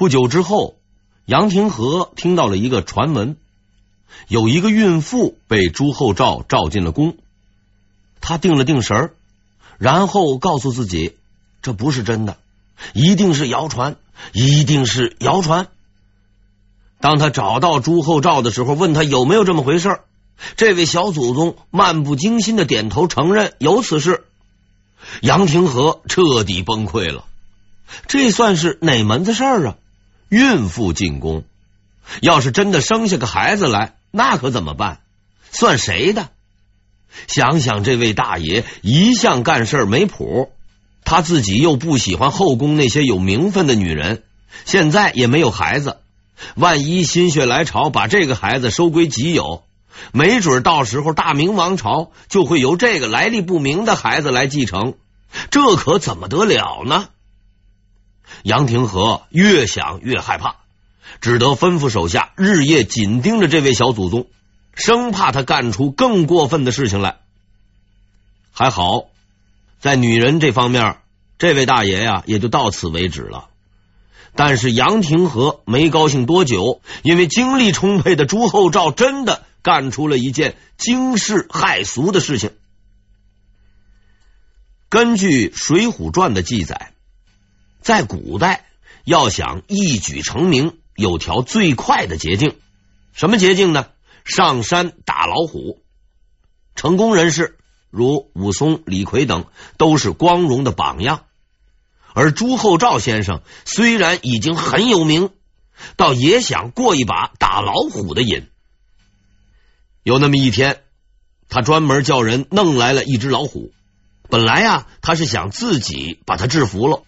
不久之后，杨廷和听到了一个传闻，有一个孕妇被朱厚照召进了宫。他定了定神，然后告诉自己，这不是真的，一定是谣传，一定是谣传。当他找到朱厚照的时候，问他有没有这么回事，这位小祖宗漫不经心的点头承认有此事。杨廷和彻底崩溃了，这算是哪门子事儿啊？孕妇进宫，要是真的生下个孩子来，那可怎么办？算谁的？想想这位大爷一向干事没谱，他自己又不喜欢后宫那些有名分的女人，现在也没有孩子，万一心血来潮把这个孩子收归己有，没准到时候大明王朝就会由这个来历不明的孩子来继承，这可怎么得了呢？杨廷和越想越害怕，只得吩咐手下日夜紧盯着这位小祖宗。生怕他干出更过分的事情来。还好，在女人这方面，这位大爷呀也就到此为止了。但是杨廷和没高兴多久，因为精力充沛的朱厚照真的干出了一件惊世骇俗的事情。根据《水浒传》的记载，在古代要想一举成名，有条最快的捷径，什么捷径呢？上山打老虎，成功人士如武松、李逵等都是光荣的榜样。而朱厚照先生虽然已经很有名，倒也想过一把打老虎的瘾。有那么一天，他专门叫人弄来了一只老虎。本来呀，他是想自己把他制服了，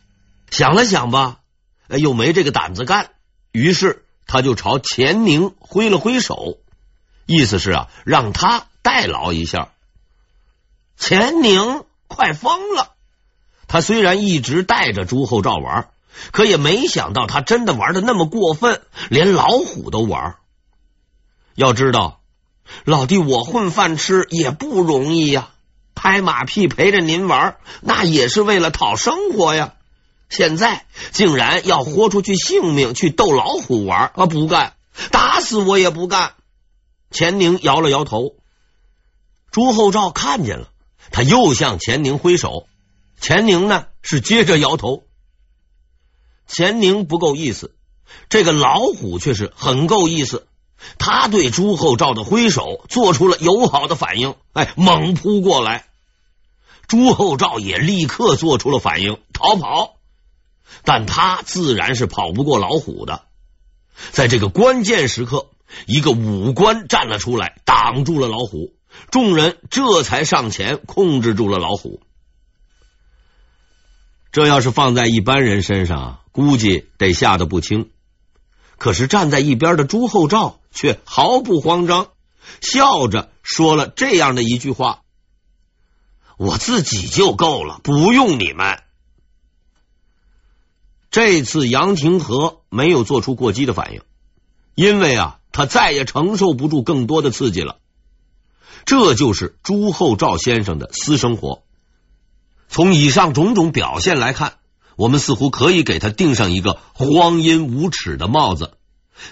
想了想吧，又没这个胆子干，于是他就朝钱宁挥了挥手。意思是啊，让他代劳一下。钱宁快疯了，他虽然一直带着朱厚照玩，可也没想到他真的玩的那么过分，连老虎都玩。要知道，老弟我混饭吃也不容易呀，拍马屁陪着您玩，那也是为了讨生活呀。现在竟然要豁出去性命去逗老虎玩，啊，不干，打死我也不干。钱宁摇了摇头，朱厚照看见了，他又向钱宁挥手，钱宁呢是接着摇头。钱宁不够意思，这个老虎却是很够意思，他对朱厚照的挥手做出了友好的反应，哎，猛扑过来。朱厚照也立刻做出了反应，逃跑，但他自然是跑不过老虎的，在这个关键时刻。一个武官站了出来，挡住了老虎，众人这才上前控制住了老虎。这要是放在一般人身上，估计得吓得不轻。可是站在一边的朱厚照却毫不慌张，笑着说了这样的一句话：“我自己就够了，不用你们。”这次杨廷和没有做出过激的反应，因为啊。他再也承受不住更多的刺激了。这就是朱厚照先生的私生活。从以上种种表现来看，我们似乎可以给他定上一个荒淫无耻的帽子。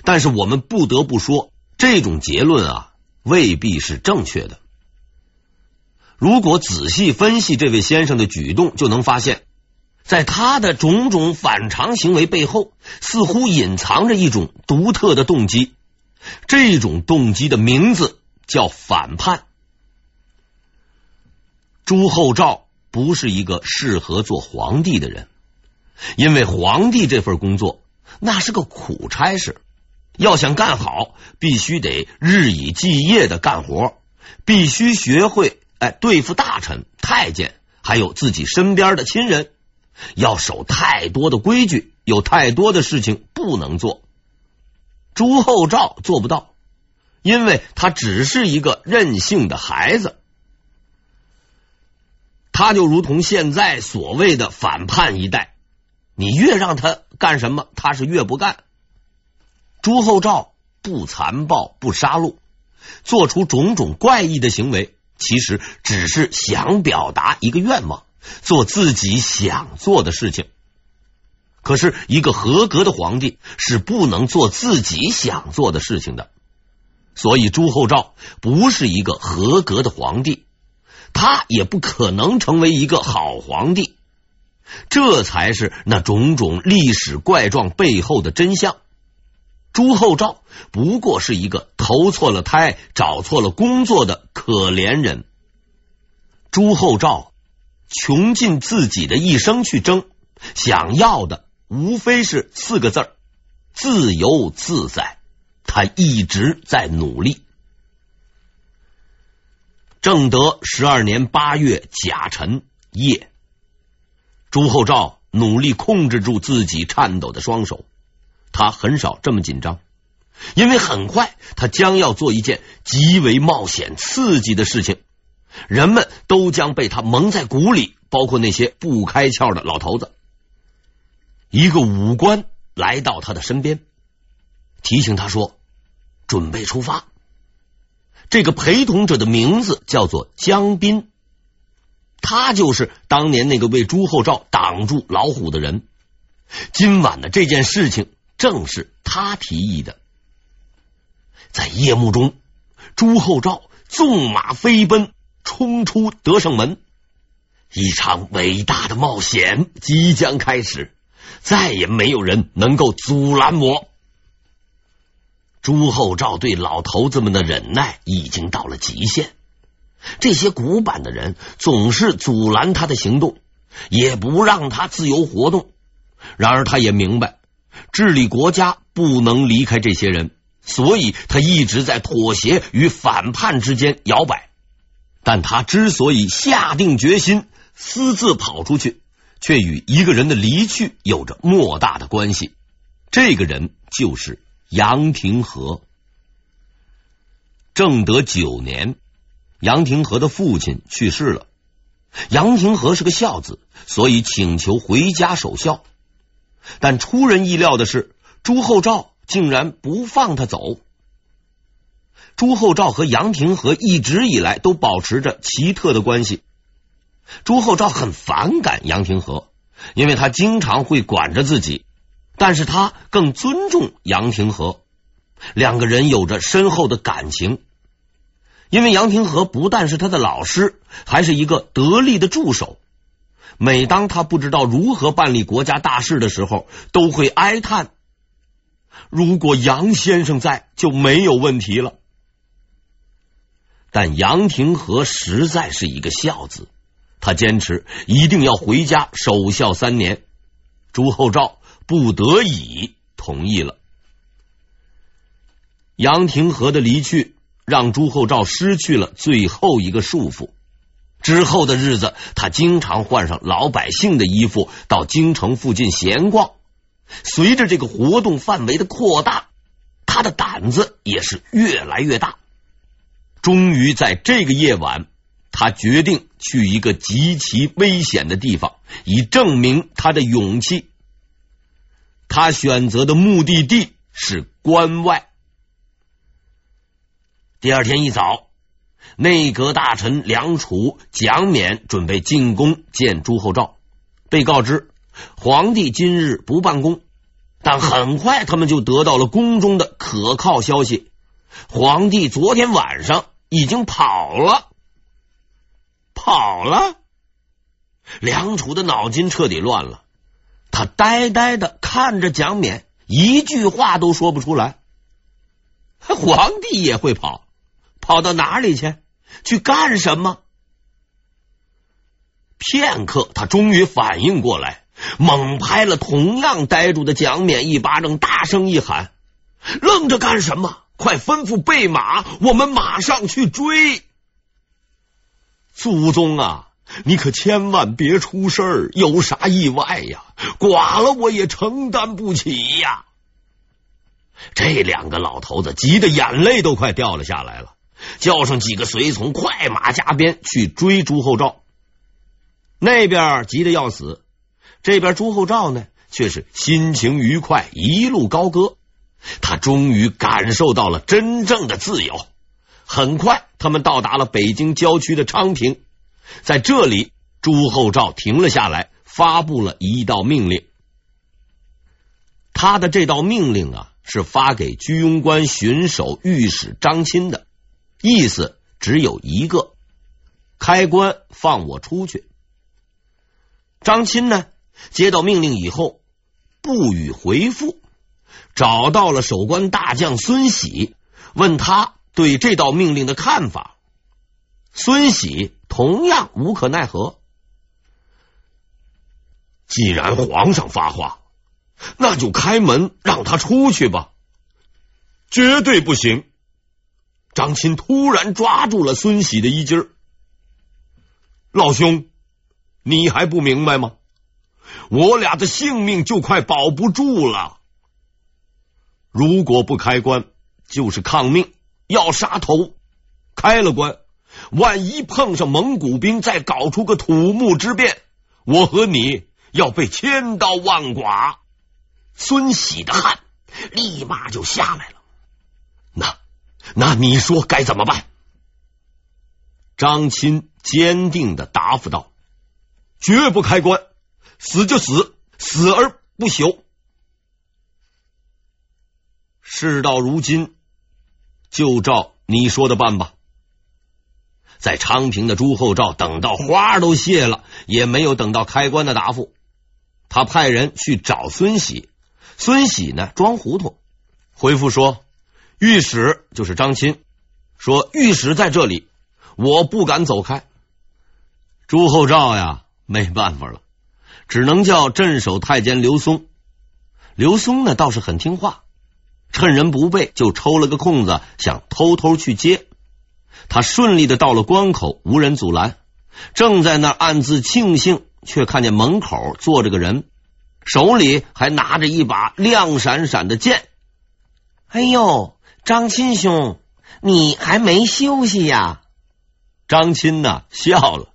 但是我们不得不说，这种结论啊，未必是正确的。如果仔细分析这位先生的举动，就能发现，在他的种种反常行为背后，似乎隐藏着一种独特的动机。这种动机的名字叫反叛。朱厚照不是一个适合做皇帝的人，因为皇帝这份工作那是个苦差事，要想干好，必须得日以继夜的干活，必须学会哎对付大臣、太监，还有自己身边的亲人，要守太多的规矩，有太多的事情不能做。朱厚照做不到，因为他只是一个任性的孩子，他就如同现在所谓的反叛一代，你越让他干什么，他是越不干。朱厚照不残暴，不杀戮，做出种种怪异的行为，其实只是想表达一个愿望，做自己想做的事情。可是，一个合格的皇帝是不能做自己想做的事情的，所以朱厚照不是一个合格的皇帝，他也不可能成为一个好皇帝。这才是那种种历史怪状背后的真相。朱厚照不过是一个投错了胎、找错了工作的可怜人。朱厚照穷尽自己的一生去争，想要的无非是四个字儿：自由自在。他一直在努力。正德十二年八月甲辰夜。朱厚照努力控制住自己颤抖的双手，他很少这么紧张，因为很快他将要做一件极为冒险刺激的事情，人们都将被他蒙在鼓里，包括那些不开窍的老头子。一个武官来到他的身边，提醒他说：“准备出发。”这个陪同者的名字叫做江斌。他就是当年那个为朱厚照挡住老虎的人。今晚的这件事情正是他提议的。在夜幕中，朱厚照纵马飞奔，冲出德胜门。一场伟大的冒险即将开始，再也没有人能够阻拦我。朱厚照对老头子们的忍耐已经到了极限。这些古板的人总是阻拦他的行动，也不让他自由活动。然而，他也明白治理国家不能离开这些人，所以他一直在妥协与反叛之间摇摆。但他之所以下定决心私自跑出去，却与一个人的离去有着莫大的关系。这个人就是杨廷和。正德九年。杨廷和的父亲去世了，杨廷和是个孝子，所以请求回家守孝。但出人意料的是，朱厚照竟然不放他走。朱厚照和杨廷和一直以来都保持着奇特的关系。朱厚照很反感杨廷和，因为他经常会管着自己，但是他更尊重杨廷和，两个人有着深厚的感情。因为杨廷和不但是他的老师，还是一个得力的助手。每当他不知道如何办理国家大事的时候，都会哀叹：“如果杨先生在，就没有问题了。”但杨廷和实在是一个孝子，他坚持一定要回家守孝三年。朱厚照不得已同意了。杨廷和的离去。让朱厚照失去了最后一个束缚。之后的日子，他经常换上老百姓的衣服，到京城附近闲逛。随着这个活动范围的扩大，他的胆子也是越来越大。终于在这个夜晚，他决定去一个极其危险的地方，以证明他的勇气。他选择的目的地是关外。第二天一早，内阁大臣梁楚、蒋勉准备进宫见朱厚照，被告知皇帝今日不办公，但很快他们就得到了宫中的可靠消息：皇帝昨天晚上已经跑了，跑了。梁楚的脑筋彻底乱了，他呆呆的看着蒋勉，一句话都说不出来。皇帝也会跑？跑到哪里去？去干什么？片刻，他终于反应过来，猛拍了同样呆住的蒋勉一巴掌，大声一喊：“愣着干什么？快吩咐备马，我们马上去追！”祖宗啊，你可千万别出事儿，有啥意外呀？剐了我也承担不起呀！这两个老头子急得眼泪都快掉了下来了。叫上几个随从，快马加鞭去追朱厚照。那边急得要死，这边朱厚照呢，却是心情愉快，一路高歌。他终于感受到了真正的自由。很快，他们到达了北京郊区的昌平，在这里，朱厚照停了下来，发布了一道命令：他的这道命令啊，是发给居庸关巡守御史张钦的，意思只有一个：开关放我出去。张钦呢，接到命令以后不予回复，找到了守关大将孙喜，问他对这道命令的看法。孙喜同样无可奈何。既然皇上发话，那就开门让他出去吧。绝对不行！张钦突然抓住了孙喜的衣襟儿。老兄，你还不明白吗？我俩的性命就快保不住了。如果不开关，就是抗命，要杀头。开了关，万一碰上蒙古兵，再搞出个土木之变，我和你。要被千刀万剐，孙喜的汗立马就下来了。那那你说该怎么办？张钦坚定的答复道：“绝不开关，死就死，死而不朽。”事到如今，就照你说的办吧。在昌平的朱厚照等到花都谢了，也没有等到开关的答复。他派人去找孙喜，孙喜呢装糊涂，回复说：“御史就是张钦，说御史在这里，我不敢走开。”朱厚照呀，没办法了，只能叫镇守太监刘松。刘松呢倒是很听话，趁人不备就抽了个空子，想偷偷去接。他顺利的到了关口，无人阻拦，正在那暗自庆幸。却看见门口坐着个人，手里还拿着一把亮闪闪的剑。哎呦，张钦兄，你还没休息呀？张钦呢笑了，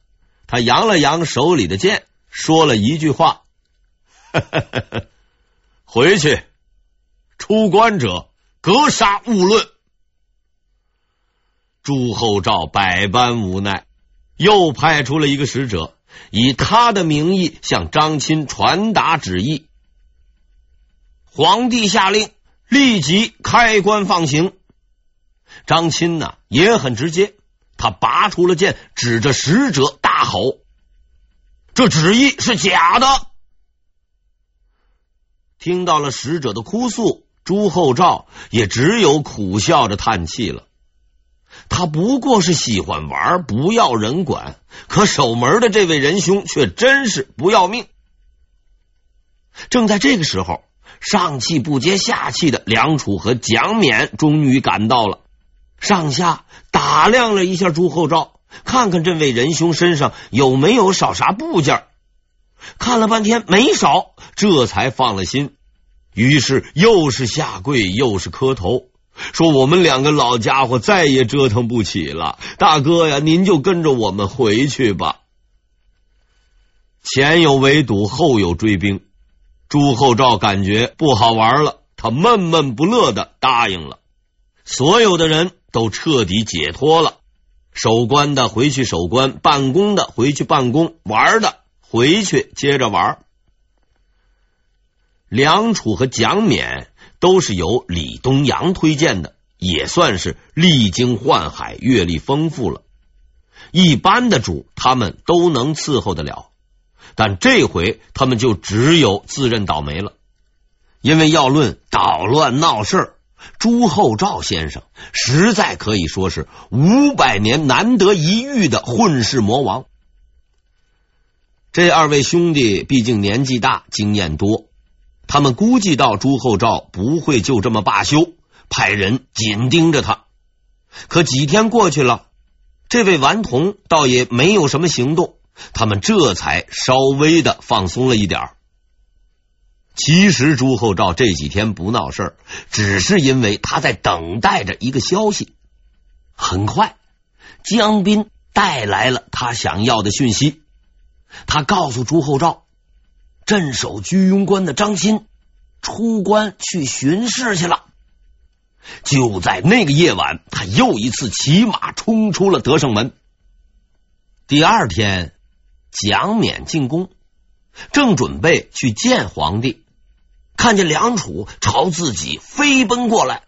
他扬了扬手里的剑，说了一句话：“ 回去，出关者格杀勿论。”朱厚照百般无奈，又派出了一个使者。以他的名义向张钦传达旨意，皇帝下令立即开关放行。张钦呢也很直接，他拔出了剑，指着使者大吼：“这旨意是假的！”听到了使者的哭诉，朱厚照也只有苦笑着叹气了。他不过是喜欢玩，不要人管。可守门的这位仁兄却真是不要命。正在这个时候，上气不接下气的梁楚和蒋冕终于赶到了。上下打量了一下朱厚照，看看这位仁兄身上有没有少啥部件。看了半天没少，这才放了心。于是又是下跪，又是磕头。说我们两个老家伙再也折腾不起了，大哥呀，您就跟着我们回去吧。前有围堵，后有追兵，朱厚照感觉不好玩了，他闷闷不乐的答应了。所有的人都彻底解脱了，守关的回去守关，办公的回去办公，玩的回去接着玩。梁楚和蒋冕。都是由李东阳推荐的，也算是历经宦海、阅历丰富了。一般的主他们都能伺候得了，但这回他们就只有自认倒霉了。因为要论捣乱闹事，朱厚照先生实在可以说是五百年难得一遇的混世魔王。这二位兄弟毕竟年纪大，经验多。他们估计到朱厚照不会就这么罢休，派人紧盯着他。可几天过去了，这位顽童倒也没有什么行动，他们这才稍微的放松了一点。其实朱厚照这几天不闹事，只是因为他在等待着一个消息。很快，江彬带来了他想要的讯息，他告诉朱厚照。镇守居庸关的张钦出关去巡视去了。就在那个夜晚，他又一次骑马冲出了德胜门。第二天，蒋冕进宫，正准备去见皇帝，看见梁楚朝自己飞奔过来，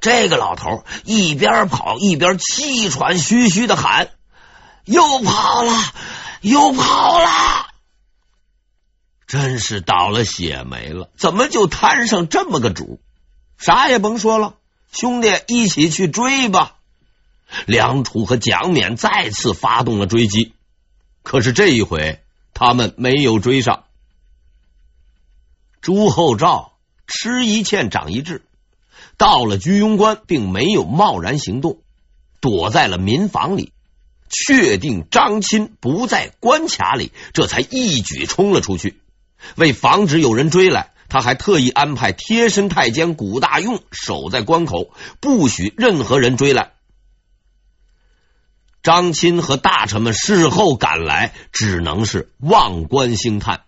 这个老头一边跑一边气喘吁吁的喊：“又跑了，又跑了！”真是倒了血霉了，怎么就摊上这么个主？啥也甭说了，兄弟，一起去追吧！梁楚和蒋冕再次发动了追击，可是这一回他们没有追上。朱厚照吃一堑长一智，到了居庸关，并没有贸然行动，躲在了民房里，确定张钦不在关卡里，这才一举冲了出去。为防止有人追来，他还特意安排贴身太监古大用守在关口，不许任何人追来。张钦和大臣们事后赶来，只能是望关兴叹。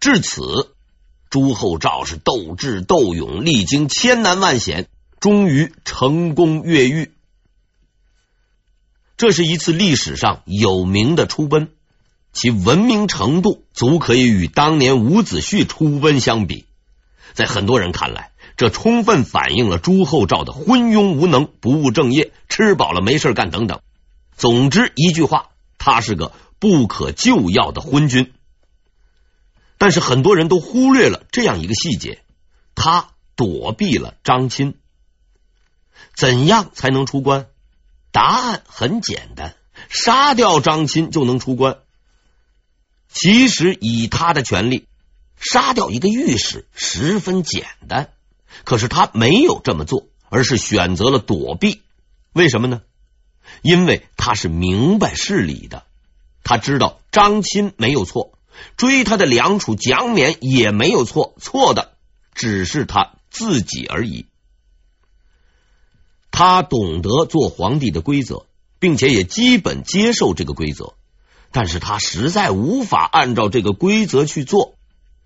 至此。朱厚照是斗智斗勇，历经千难万险，终于成功越狱。这是一次历史上有名的出奔，其文明程度足可以与当年伍子胥出奔相比。在很多人看来，这充分反映了朱厚照的昏庸无能、不务正业、吃饱了没事干等等。总之一句话，他是个不可救药的昏君。但是很多人都忽略了这样一个细节，他躲避了张钦。怎样才能出关？答案很简单，杀掉张钦就能出关。其实以他的权力，杀掉一个御史十分简单，可是他没有这么做，而是选择了躲避。为什么呢？因为他是明白事理的，他知道张钦没有错。追他的梁楚、蒋冕也没有错，错的只是他自己而已。他懂得做皇帝的规则，并且也基本接受这个规则，但是他实在无法按照这个规则去做，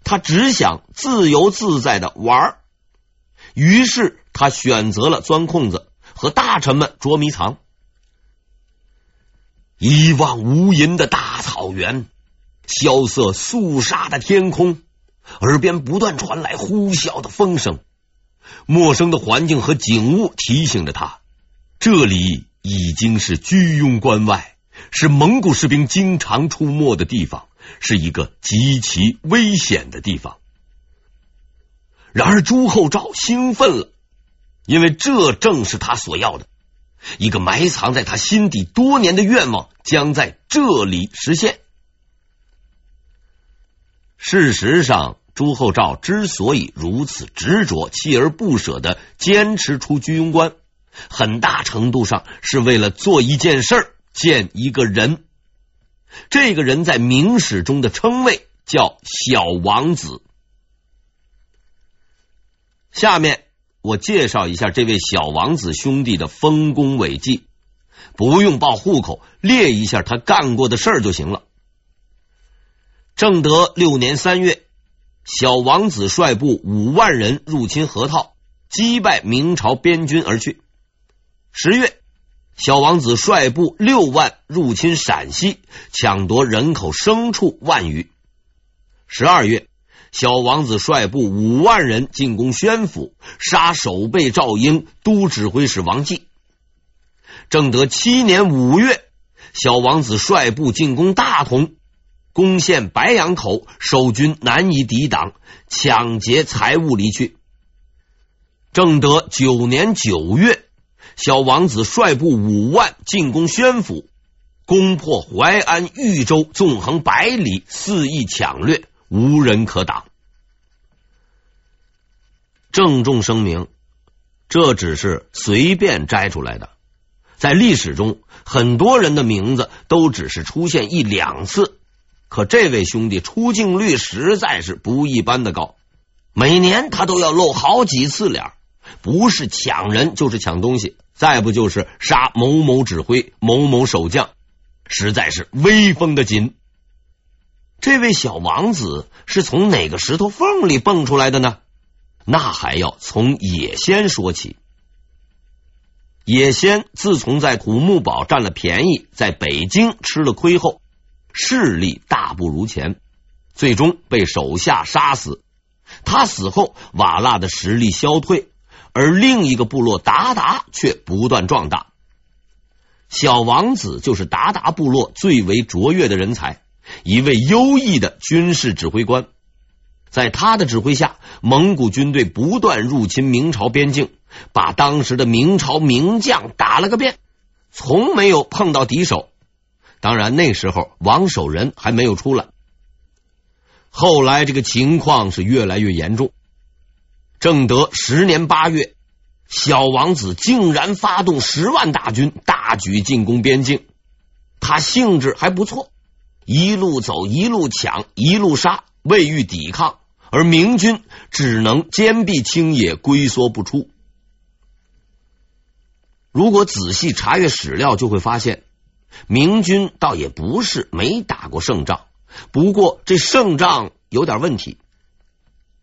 他只想自由自在的玩。于是他选择了钻空子，和大臣们捉迷藏。一望无垠的大草原。萧瑟肃杀的天空，耳边不断传来呼啸的风声，陌生的环境和景物提醒着他，这里已经是居庸关外，是蒙古士兵经常出没的地方，是一个极其危险的地方。然而朱厚照兴奋了，因为这正是他所要的，一个埋藏在他心底多年的愿望将在这里实现。事实上，朱厚照之所以如此执着、锲而不舍的坚持出居庸关，很大程度上是为了做一件事儿、见一个人。这个人在明史中的称谓叫小王子。下面我介绍一下这位小王子兄弟的丰功伟绩，不用报户口，列一下他干过的事儿就行了。正德六年三月，小王子率部五万人入侵河套，击败明朝边军而去。十月，小王子率部六万入侵陕西，抢夺人口牲畜万余。十二月，小王子率部五万人进攻宣府，杀守备赵英、都指挥使王继。正德七年五月，小王子率部进攻大同。攻陷白杨口，守军难以抵挡，抢劫财物离去。正德九年九月，小王子率部五万进攻宣府，攻破淮安、豫州，纵横百里，肆意抢掠，无人可挡。郑重声明，这只是随便摘出来的，在历史中，很多人的名字都只是出现一两次。可这位兄弟出镜率实在是不一般的高，每年他都要露好几次脸，不是抢人就是抢东西，再不就是杀某某指挥、某某守将，实在是威风的紧。这位小王子是从哪个石头缝里蹦出来的呢？那还要从野仙说起。野仙自从在土木堡占了便宜，在北京吃了亏后。势力大不如前，最终被手下杀死。他死后，瓦剌的实力消退，而另一个部落达达却不断壮大。小王子就是达达部落最为卓越的人才，一位优异的军事指挥官。在他的指挥下，蒙古军队不断入侵明朝边境，把当时的明朝名将打了个遍，从没有碰到敌手。当然，那时候王守仁还没有出来。后来这个情况是越来越严重。正德十年八月，小王子竟然发动十万大军，大举进攻边境。他兴致还不错，一路走，一路抢，一路杀，未遇抵抗，而明军只能坚壁清野，龟缩不出。如果仔细查阅史料，就会发现，明军倒也不是没打过胜仗。不过这胜仗有点问题，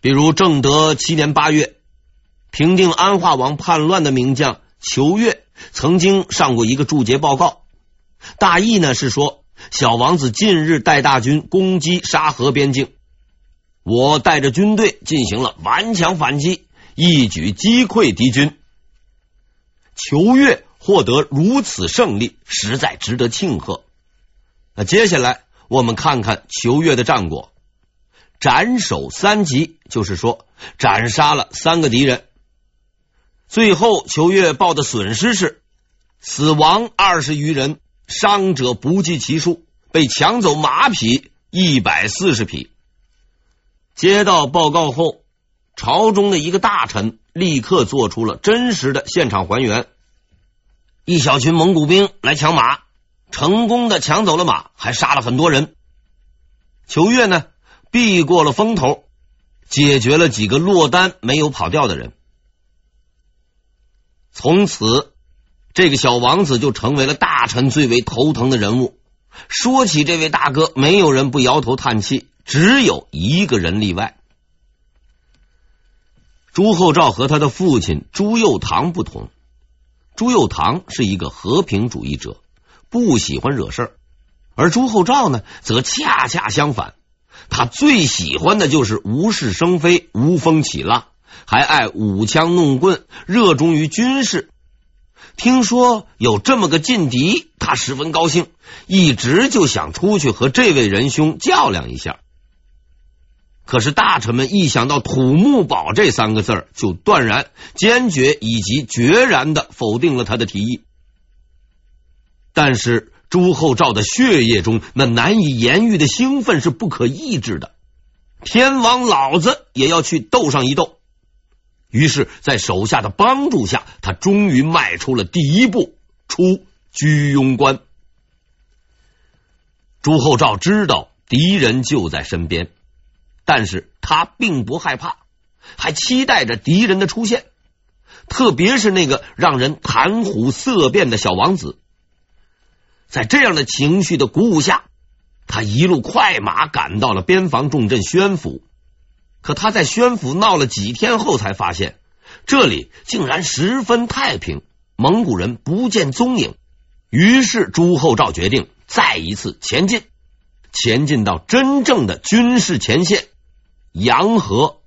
比如正德七年八月，平定安化王叛乱的名将裘越曾经上过一个注解报告，大意呢是说，小王子近日带大军攻击沙河边境，我带着军队进行了顽强反击，一举击溃敌军。裘越获得如此胜利，实在值得庆贺。那接下来。我们看看裘越的战果，斩首三级，就是说斩杀了三个敌人。最后，裘越报的损失是死亡二十余人，伤者不计其数，被抢走马匹一百四十匹。接到报告后，朝中的一个大臣立刻做出了真实的现场还原：一小群蒙古兵来抢马。成功的抢走了马，还杀了很多人。裘越呢，避过了风头，解决了几个落单没有跑掉的人。从此，这个小王子就成为了大臣最为头疼的人物。说起这位大哥，没有人不摇头叹气，只有一个人例外。朱厚照和他的父亲朱佑樘不同，朱佑樘是一个和平主义者。不喜欢惹事儿，而朱厚照呢，则恰恰相反，他最喜欢的就是无事生非、无风起浪，还爱舞枪弄棍，热衷于军事。听说有这么个劲敌，他十分高兴，一直就想出去和这位仁兄较量一下。可是大臣们一想到土木堡这三个字儿，就断然、坚决以及决然的否定了他的提议。但是朱厚照的血液中那难以言喻的兴奋是不可抑制的，天王老子也要去斗上一斗。于是，在手下的帮助下，他终于迈出了第一步，出居庸关。朱厚照知道敌人就在身边，但是他并不害怕，还期待着敌人的出现，特别是那个让人谈虎色变的小王子。在这样的情绪的鼓舞下，他一路快马赶到了边防重镇宣府。可他在宣府闹了几天后，才发现这里竟然十分太平，蒙古人不见踪影。于是朱厚照决定再一次前进，前进到真正的军事前线——洋河。